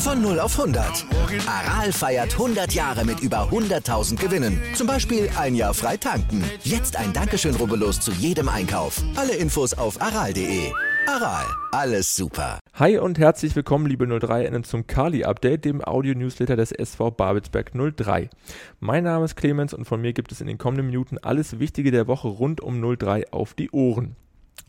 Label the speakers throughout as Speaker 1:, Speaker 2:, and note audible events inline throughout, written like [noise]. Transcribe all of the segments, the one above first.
Speaker 1: Von 0 auf 100. Aral feiert 100 Jahre mit über 100.000 Gewinnen. Zum Beispiel ein Jahr frei tanken. Jetzt ein Dankeschön, rubbellos zu jedem Einkauf. Alle Infos auf aral.de. Aral, alles super.
Speaker 2: Hi und herzlich willkommen, liebe 03-Innen, zum Kali-Update, dem Audio-Newsletter des SV Babelsberg 03. Mein Name ist Clemens und von mir gibt es in den kommenden Minuten alles Wichtige der Woche rund um 03 auf die Ohren.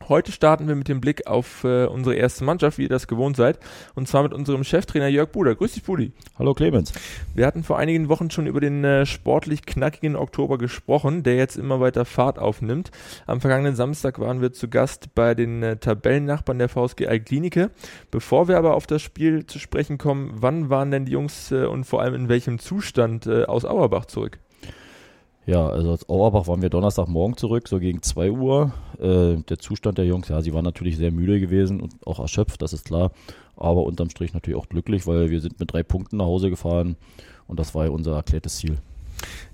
Speaker 2: Heute starten wir mit dem Blick auf äh, unsere erste Mannschaft, wie ihr das gewohnt seid. Und zwar mit unserem Cheftrainer Jörg Buder. Grüß dich, Budi.
Speaker 3: Hallo, Clemens.
Speaker 2: Wir hatten vor einigen Wochen schon über den äh, sportlich knackigen Oktober gesprochen, der jetzt immer weiter Fahrt aufnimmt. Am vergangenen Samstag waren wir zu Gast bei den äh, Tabellennachbarn der VSG Alklinike. Bevor wir aber auf das Spiel zu sprechen kommen, wann waren denn die Jungs äh, und vor allem in welchem Zustand äh, aus Auerbach zurück?
Speaker 3: Ja, also aus Auerbach waren wir Donnerstagmorgen zurück, so gegen 2 Uhr. Äh, der Zustand der Jungs, ja, sie waren natürlich sehr müde gewesen und auch erschöpft, das ist klar. Aber unterm Strich natürlich auch glücklich, weil wir sind mit drei Punkten nach Hause gefahren und das war ja unser erklärtes Ziel.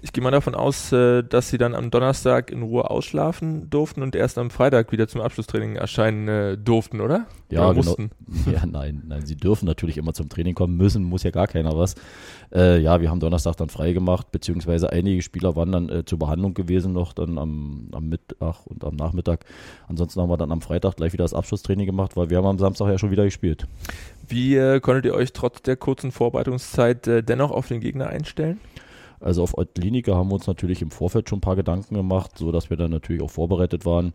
Speaker 2: Ich gehe mal davon aus, äh, dass sie dann am Donnerstag in Ruhe ausschlafen durften und erst am Freitag wieder zum Abschlusstraining erscheinen äh, durften, oder?
Speaker 3: Ja,
Speaker 2: oder
Speaker 3: genau. [laughs] Ja, nein, nein, sie dürfen natürlich immer zum Training kommen, müssen, muss ja gar keiner was. Äh, ja, wir haben Donnerstag dann frei gemacht, beziehungsweise einige Spieler waren dann äh, zur Behandlung gewesen noch, dann am, am Mittag und am Nachmittag. Ansonsten haben wir dann am Freitag gleich wieder das Abschlusstraining gemacht, weil wir haben am Samstag ja schon wieder gespielt.
Speaker 2: Wie äh, konntet ihr euch trotz der kurzen Vorbereitungszeit äh, dennoch auf den Gegner einstellen?
Speaker 3: Also auf Kliniker haben wir uns natürlich im Vorfeld schon ein paar Gedanken gemacht, so dass wir dann natürlich auch vorbereitet waren.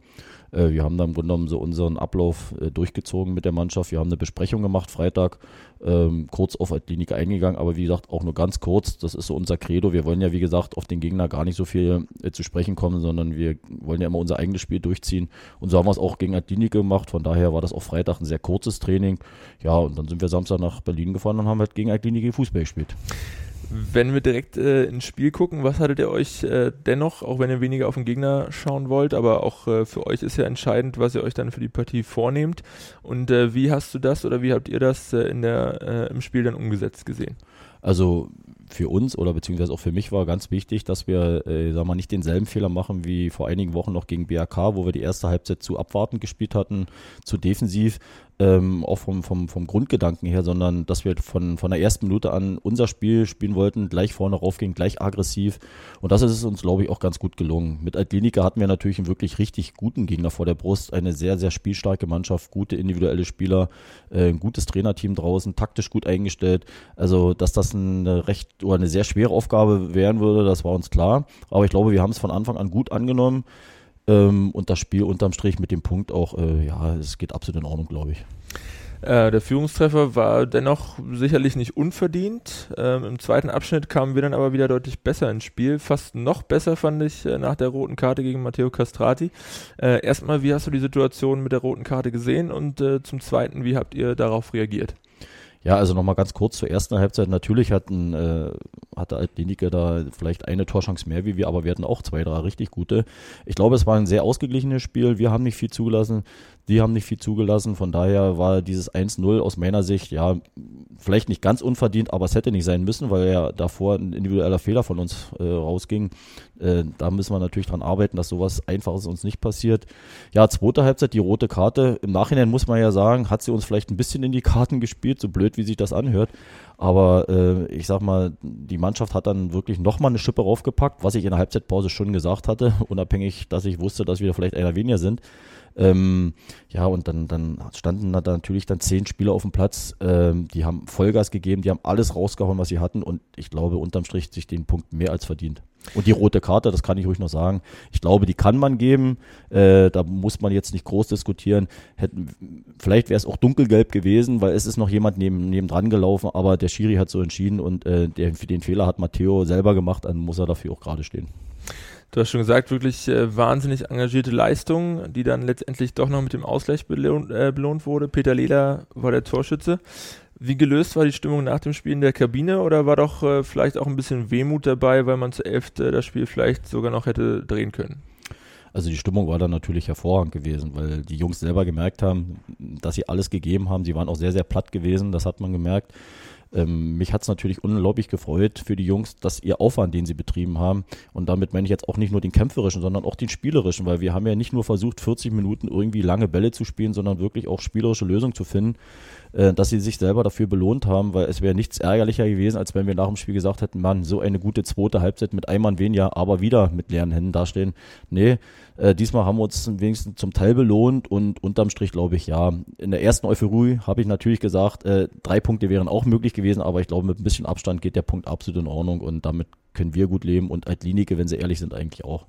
Speaker 3: Äh, wir haben dann im Grunde genommen so unseren Ablauf äh, durchgezogen mit der Mannschaft. Wir haben eine Besprechung gemacht Freitag, ähm, kurz auf Klinik eingegangen, aber wie gesagt auch nur ganz kurz. Das ist so unser Credo. Wir wollen ja wie gesagt auf den Gegner gar nicht so viel äh, zu sprechen kommen, sondern wir wollen ja immer unser eigenes Spiel durchziehen. Und so haben wir es auch gegen Klinik gemacht. Von daher war das auch Freitag ein sehr kurzes Training. Ja, und dann sind wir Samstag nach Berlin gefahren und haben halt gegen Klinik Fußball gespielt.
Speaker 2: Wenn wir direkt äh, ins Spiel gucken, was hattet ihr euch äh, dennoch, auch wenn ihr weniger auf den Gegner schauen wollt, aber auch äh, für euch ist ja entscheidend, was ihr euch dann für die Partie vornehmt. Und äh, wie hast du das oder wie habt ihr das äh, in der, äh, im Spiel dann umgesetzt gesehen?
Speaker 3: Also für uns oder beziehungsweise auch für mich war ganz wichtig, dass wir, äh, sag mal, nicht denselben Fehler machen wie vor einigen Wochen noch gegen BRK, wo wir die erste Halbzeit zu abwartend gespielt hatten, zu defensiv, ähm, auch vom, vom, vom Grundgedanken her, sondern dass wir von, von der ersten Minute an unser Spiel spielen wollten, gleich vorne raufgehen, gleich aggressiv. Und das ist uns, glaube ich, auch ganz gut gelungen. Mit Altlinika hatten wir natürlich einen wirklich richtig guten Gegner vor der Brust, eine sehr, sehr spielstarke Mannschaft, gute individuelle Spieler, äh, ein gutes Trainerteam draußen, taktisch gut eingestellt. Also, dass das eine recht oder eine sehr schwere Aufgabe werden würde, das war uns klar. Aber ich glaube, wir haben es von Anfang an gut angenommen. Ähm, und das Spiel unterm Strich mit dem Punkt auch, äh, ja, es geht absolut in Ordnung, glaube ich.
Speaker 2: Äh, der Führungstreffer war dennoch sicherlich nicht unverdient. Ähm, Im zweiten Abschnitt kamen wir dann aber wieder deutlich besser ins Spiel. Fast noch besser fand ich äh, nach der roten Karte gegen Matteo Castrati. Äh, erstmal, wie hast du die Situation mit der roten Karte gesehen? Und äh, zum Zweiten, wie habt ihr darauf reagiert?
Speaker 3: Ja, also nochmal ganz kurz zur ersten Halbzeit. Natürlich hatten, äh, hatte Altlinike da vielleicht eine Torchance mehr wie wir, aber wir hatten auch zwei, drei richtig gute. Ich glaube, es war ein sehr ausgeglichenes Spiel. Wir haben nicht viel zugelassen, die haben nicht viel zugelassen. Von daher war dieses 1-0 aus meiner Sicht, ja, vielleicht nicht ganz unverdient, aber es hätte nicht sein müssen, weil ja davor ein individueller Fehler von uns äh, rausging. Äh, da müssen wir natürlich dran arbeiten, dass sowas Einfaches uns nicht passiert. Ja, zweite Halbzeit, die rote Karte. Im Nachhinein muss man ja sagen, hat sie uns vielleicht ein bisschen in die Karten gespielt, so blöd wie sich das anhört. Aber äh, ich sag mal, die Mannschaft hat dann wirklich nochmal eine Schippe raufgepackt, was ich in der Halbzeitpause schon gesagt hatte, [laughs] unabhängig, dass ich wusste, dass wir vielleicht einer weniger sind. Ähm, ja, und dann, dann standen da natürlich dann zehn Spieler auf dem Platz, ähm, die haben Vollgas gegeben, die haben alles rausgehauen, was sie hatten und ich glaube, unterm Strich sich den Punkt mehr als verdient. Und die rote Karte, das kann ich ruhig noch sagen. Ich glaube, die kann man geben. Äh, da muss man jetzt nicht groß diskutieren. Hätten, vielleicht wäre es auch dunkelgelb gewesen, weil es ist noch jemand neben, dran gelaufen, aber der Schiri hat so entschieden und äh, der, den Fehler hat Matteo selber gemacht, dann muss er dafür auch gerade stehen.
Speaker 2: Du hast schon gesagt, wirklich äh, wahnsinnig engagierte Leistung, die dann letztendlich doch noch mit dem Ausgleich belohnt, äh, belohnt wurde. Peter Lehler war der Torschütze. Wie gelöst war die Stimmung nach dem Spiel in der Kabine oder war doch äh, vielleicht auch ein bisschen Wehmut dabei, weil man zu elf äh, das Spiel vielleicht sogar noch hätte drehen können?
Speaker 3: Also die Stimmung war dann natürlich hervorragend gewesen, weil die Jungs selber gemerkt haben, dass sie alles gegeben haben. Sie waren auch sehr, sehr platt gewesen, das hat man gemerkt. Ähm, mich hat es natürlich unglaublich gefreut für die Jungs, dass ihr Aufwand, den sie betrieben haben, und damit meine ich jetzt auch nicht nur den kämpferischen, sondern auch den spielerischen, weil wir haben ja nicht nur versucht, 40 Minuten irgendwie lange Bälle zu spielen, sondern wirklich auch spielerische Lösungen zu finden, äh, dass sie sich selber dafür belohnt haben, weil es wäre nichts ärgerlicher gewesen, als wenn wir nach dem Spiel gesagt hätten, Mann, so eine gute zweite Halbzeit mit einem Mann weniger, aber wieder mit leeren Händen dastehen. Nee, äh, diesmal haben wir uns wenigstens zum Teil belohnt und unterm Strich glaube ich, ja, in der ersten Euphorie habe ich natürlich gesagt, äh, drei Punkte wären auch möglich gewesen, aber ich glaube, mit ein bisschen Abstand geht der Punkt absolut in Ordnung und damit können wir gut leben und Altlinike, wenn sie ehrlich sind, eigentlich auch.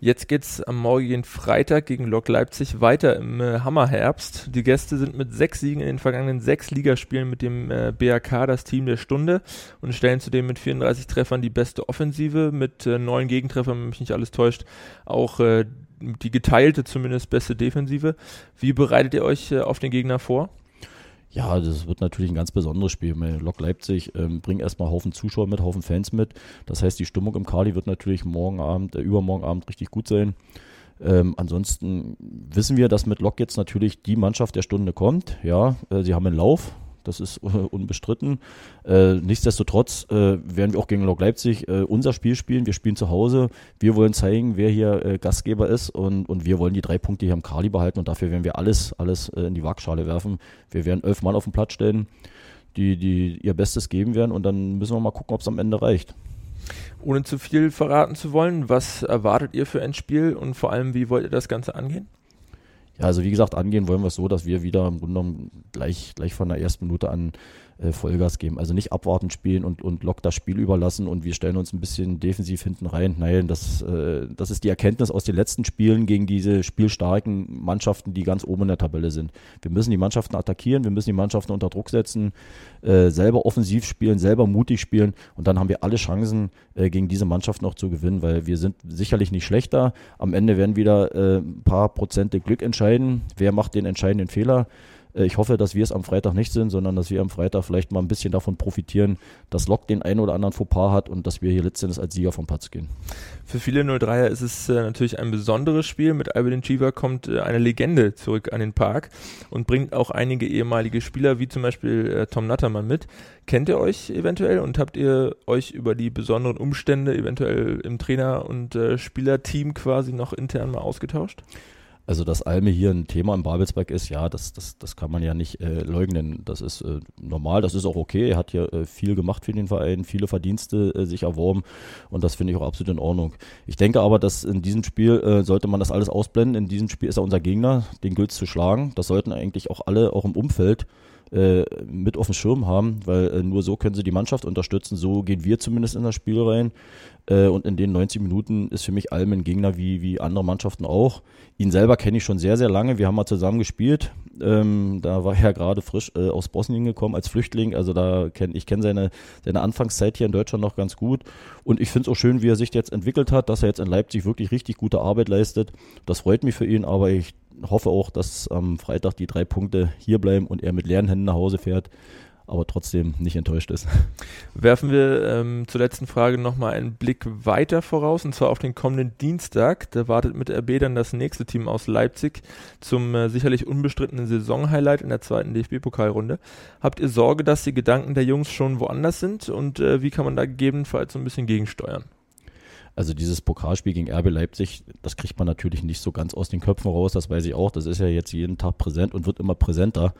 Speaker 2: Jetzt geht's am morgigen Freitag gegen Lok Leipzig weiter im äh, Hammerherbst. Die Gäste sind mit sechs Siegen in den vergangenen sechs Ligaspielen mit dem äh, BAK das Team der Stunde und stellen zudem mit 34 Treffern die beste Offensive, mit äh, neun Gegentreffern, wenn mich nicht alles täuscht, auch äh, die geteilte zumindest beste Defensive. Wie bereitet ihr euch äh, auf den Gegner vor?
Speaker 3: Ja, das wird natürlich ein ganz besonderes Spiel. Lok Leipzig ähm, bringt erstmal Haufen Zuschauer mit, Haufen Fans mit. Das heißt, die Stimmung im Kali wird natürlich morgen Abend, äh, übermorgen Abend richtig gut sein. Ähm, ansonsten wissen wir, dass mit Lok jetzt natürlich die Mannschaft der Stunde kommt. Ja, äh, sie haben einen Lauf, das ist äh, unbestritten. Äh, nichtsdestotrotz äh, werden wir auch gegen Lok Leipzig äh, unser Spiel spielen. Wir spielen zu Hause. Wir wollen zeigen, wer hier äh, Gastgeber ist und, und wir wollen die drei Punkte hier im Kali behalten und dafür werden wir alles, alles in die Waagschale werfen. Wir werden elf Mann auf den Platz stellen, die, die ihr Bestes geben werden und dann müssen wir mal gucken, ob es am Ende reicht.
Speaker 2: Ohne zu viel verraten zu wollen, was erwartet ihr für ein Spiel und vor allem, wie wollt ihr das Ganze angehen?
Speaker 3: Ja, also wie gesagt, angehen wollen wir es so, dass wir wieder im Grunde genommen gleich, gleich von der ersten Minute an äh, Vollgas geben. Also nicht abwarten spielen und, und Lock das Spiel überlassen und wir stellen uns ein bisschen defensiv hinten rein. Nein, das, äh, das ist die Erkenntnis aus den letzten Spielen gegen diese spielstarken Mannschaften, die ganz oben in der Tabelle sind. Wir müssen die Mannschaften attackieren, wir müssen die Mannschaften unter Druck setzen, äh, selber offensiv spielen, selber mutig spielen und dann haben wir alle Chancen, gegen diese Mannschaft noch zu gewinnen, weil wir sind sicherlich nicht schlechter. Am Ende werden wieder ein paar Prozente Glück entscheiden. Wer macht den entscheidenden Fehler? Äh, ich hoffe, dass wir es am Freitag nicht sind, sondern dass wir am Freitag vielleicht mal ein bisschen davon profitieren, dass Lok den einen oder anderen Fauxpas hat und dass wir hier letztendlich als Sieger vom Platz gehen.
Speaker 2: Für viele 03er ist es äh, natürlich ein besonderes Spiel. Mit Albin Chiva kommt äh, eine Legende zurück an den Park und bringt auch einige ehemalige Spieler, wie zum Beispiel Tom Nattermann mit. Kennt ihr euch eventuell und habt ihr euch über die besonderen Umstände eventuell im Trainer- und Spielerteam quasi noch intern mal ausgetauscht?
Speaker 3: Also, dass Alme hier ein Thema im Babelsberg ist, ja, das, das, das kann man ja nicht äh, leugnen. Das ist äh, normal, das ist auch okay. Er hat hier äh, viel gemacht für den Verein, viele Verdienste äh, sich erworben und das finde ich auch absolut in Ordnung. Ich denke aber, dass in diesem Spiel äh, sollte man das alles ausblenden. In diesem Spiel ist er unser Gegner, den gilt zu schlagen. Das sollten eigentlich auch alle, auch im Umfeld, äh, mit auf dem Schirm haben, weil äh, nur so können sie die Mannschaft unterstützen. So gehen wir zumindest in das Spiel rein. Äh, und in den 90 Minuten ist für mich Alm ein Gegner wie, wie andere Mannschaften auch. Ihn selber kenne ich schon sehr, sehr lange. Wir haben mal zusammen gespielt. Ähm, da war er gerade frisch äh, aus Bosnien gekommen als Flüchtling. Also da kenn ich kenne seine, seine Anfangszeit hier in Deutschland noch ganz gut. Und ich finde es auch schön, wie er sich jetzt entwickelt hat, dass er jetzt in Leipzig wirklich richtig gute Arbeit leistet. Das freut mich für ihn, aber ich hoffe auch, dass am Freitag die drei Punkte hier bleiben und er mit leeren Händen nach Hause fährt aber trotzdem nicht enttäuscht ist.
Speaker 2: Werfen wir ähm, zur letzten Frage nochmal einen Blick weiter voraus, und zwar auf den kommenden Dienstag. Da wartet mit RB dann das nächste Team aus Leipzig zum äh, sicherlich unbestrittenen Saisonhighlight in der zweiten DFB-Pokalrunde. Habt ihr Sorge, dass die Gedanken der Jungs schon woanders sind und äh, wie kann man da gegebenenfalls so ein bisschen gegensteuern?
Speaker 3: Also dieses Pokalspiel gegen RB Leipzig, das kriegt man natürlich nicht so ganz aus den Köpfen raus, das weiß ich auch. Das ist ja jetzt jeden Tag präsent und wird immer präsenter.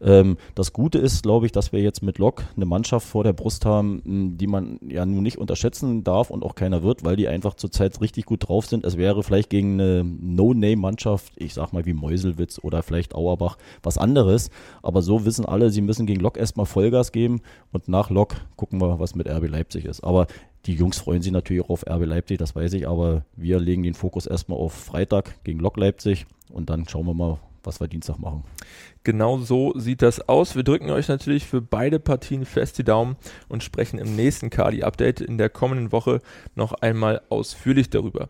Speaker 3: Ähm, das Gute ist, glaube ich, dass wir jetzt mit Lok eine Mannschaft vor der Brust haben, die man ja nun nicht unterschätzen darf und auch keiner wird, weil die einfach zurzeit richtig gut drauf sind. Es wäre vielleicht gegen eine No-Name-Mannschaft, ich sag mal wie Meuselwitz oder vielleicht Auerbach, was anderes. Aber so wissen alle, sie müssen gegen Lok erstmal Vollgas geben und nach Lok gucken wir, was mit RB Leipzig ist. Aber die Jungs freuen sich natürlich auch auf RB Leipzig, das weiß ich, aber wir legen den Fokus erstmal auf Freitag gegen Lok Leipzig und dann schauen wir mal, was wir Dienstag machen.
Speaker 2: Genau so sieht das aus. Wir drücken euch natürlich für beide Partien fest die Daumen und sprechen im nächsten Kali-Update in der kommenden Woche noch einmal ausführlich darüber.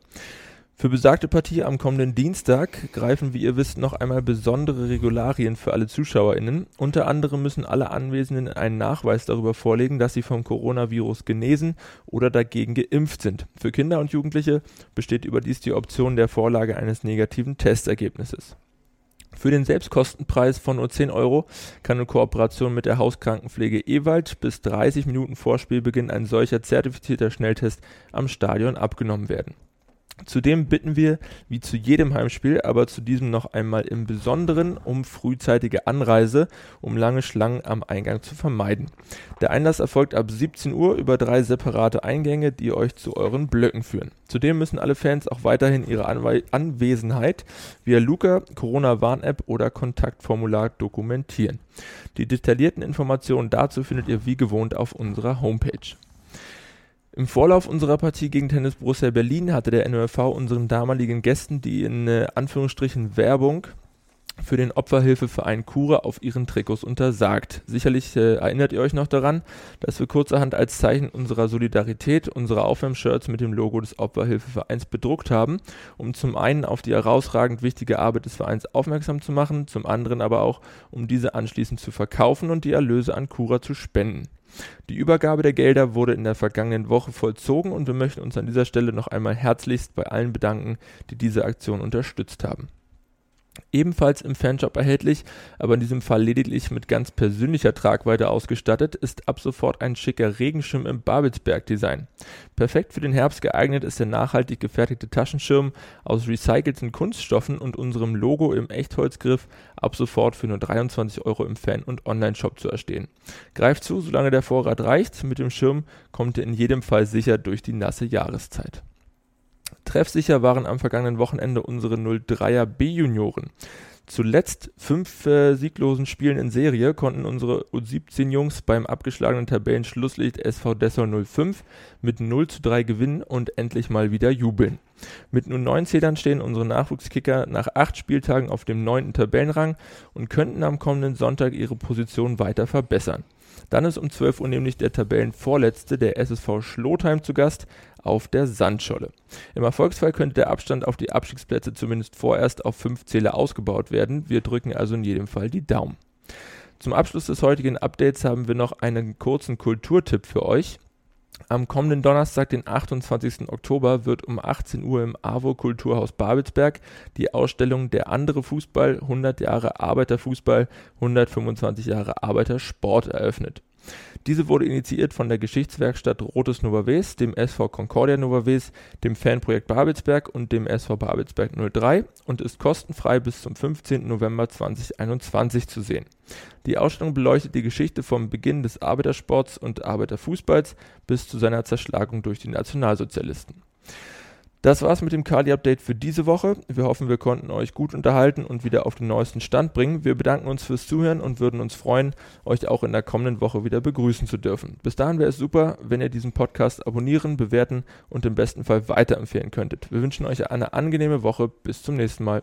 Speaker 2: Für besagte Partie am kommenden Dienstag greifen, wie ihr wisst, noch einmal besondere Regularien für alle ZuschauerInnen. Unter anderem müssen alle Anwesenden einen Nachweis darüber vorlegen, dass sie vom Coronavirus genesen oder dagegen geimpft sind. Für Kinder und Jugendliche besteht überdies die Option der Vorlage eines negativen Testergebnisses. Für den Selbstkostenpreis von nur 10 Euro kann in Kooperation mit der Hauskrankenpflege Ewald bis 30 Minuten vor Spielbeginn ein solcher zertifizierter Schnelltest am Stadion abgenommen werden. Zudem bitten wir, wie zu jedem Heimspiel, aber zu diesem noch einmal im Besonderen um frühzeitige Anreise, um lange Schlangen am Eingang zu vermeiden. Der Einlass erfolgt ab 17 Uhr über drei separate Eingänge, die euch zu euren Blöcken führen. Zudem müssen alle Fans auch weiterhin ihre Anwe Anwesenheit via Luca, Corona-Warn-App oder Kontaktformular dokumentieren. Die detaillierten Informationen dazu findet ihr wie gewohnt auf unserer Homepage. Im Vorlauf unserer Partie gegen Tennis Borussia Berlin hatte der NOFV unseren damaligen Gästen die in äh, Anführungsstrichen Werbung für den Opferhilfeverein Kura auf ihren Trikots untersagt. Sicherlich äh, erinnert ihr euch noch daran, dass wir kurzerhand als Zeichen unserer Solidarität unsere Aufwärmshirts mit dem Logo des Opferhilfevereins bedruckt haben, um zum einen auf die herausragend wichtige Arbeit des Vereins aufmerksam zu machen, zum anderen aber auch, um diese anschließend zu verkaufen und die Erlöse an Kura zu spenden. Die Übergabe der Gelder wurde in der vergangenen Woche vollzogen und wir möchten uns an dieser Stelle noch einmal herzlichst bei allen bedanken, die diese Aktion unterstützt haben. Ebenfalls im Fanshop erhältlich, aber in diesem Fall lediglich mit ganz persönlicher Tragweite ausgestattet, ist ab sofort ein schicker Regenschirm im Babelsberg-Design. Perfekt für den Herbst geeignet ist der nachhaltig gefertigte Taschenschirm aus recycelten Kunststoffen und unserem Logo im Echtholzgriff ab sofort für nur 23 Euro im Fan- und Online-Shop zu erstehen. Greift zu, solange der Vorrat reicht. Mit dem Schirm kommt ihr in jedem Fall sicher durch die nasse Jahreszeit. Treffsicher waren am vergangenen Wochenende unsere 03er B-Junioren. Zuletzt fünf äh, sieglosen Spielen in Serie konnten unsere U17-Jungs beim abgeschlagenen Tabellenschlusslicht SV Dessau 05 mit 0 zu 3 gewinnen und endlich mal wieder jubeln. Mit nur neun Zählern stehen unsere Nachwuchskicker nach acht Spieltagen auf dem neunten Tabellenrang und könnten am kommenden Sonntag ihre Position weiter verbessern. Dann ist um 12 Uhr nämlich der Tabellenvorletzte, der SSV Schlotheim, zu Gast auf der Sandscholle. Im Erfolgsfall könnte der Abstand auf die Abstiegsplätze zumindest vorerst auf fünf Zähler ausgebaut werden. Wir drücken also in jedem Fall die Daumen. Zum Abschluss des heutigen Updates haben wir noch einen kurzen Kulturtipp für euch. Am kommenden Donnerstag, den 28. Oktober, wird um 18 Uhr im AWO Kulturhaus Babelsberg die Ausstellung Der andere Fußball 100 Jahre Arbeiterfußball, 125 Jahre Arbeitersport eröffnet. Diese wurde initiiert von der Geschichtswerkstatt Rotes Nova-Wes, dem SV Concordia Nova-Wes, dem Fanprojekt Babelsberg und dem SV Babelsberg 03 und ist kostenfrei bis zum 15. November 2021 zu sehen. Die Ausstellung beleuchtet die Geschichte vom Beginn des Arbeitersports und Arbeiterfußballs bis zu seiner Zerschlagung durch die Nationalsozialisten. Das war's mit dem Kali-Update für diese Woche. Wir hoffen, wir konnten euch gut unterhalten und wieder auf den neuesten Stand bringen. Wir bedanken uns fürs Zuhören und würden uns freuen, euch auch in der kommenden Woche wieder begrüßen zu dürfen. Bis dahin wäre es super, wenn ihr diesen Podcast abonnieren, bewerten und im besten Fall weiterempfehlen könntet. Wir wünschen euch eine angenehme Woche. Bis zum nächsten Mal.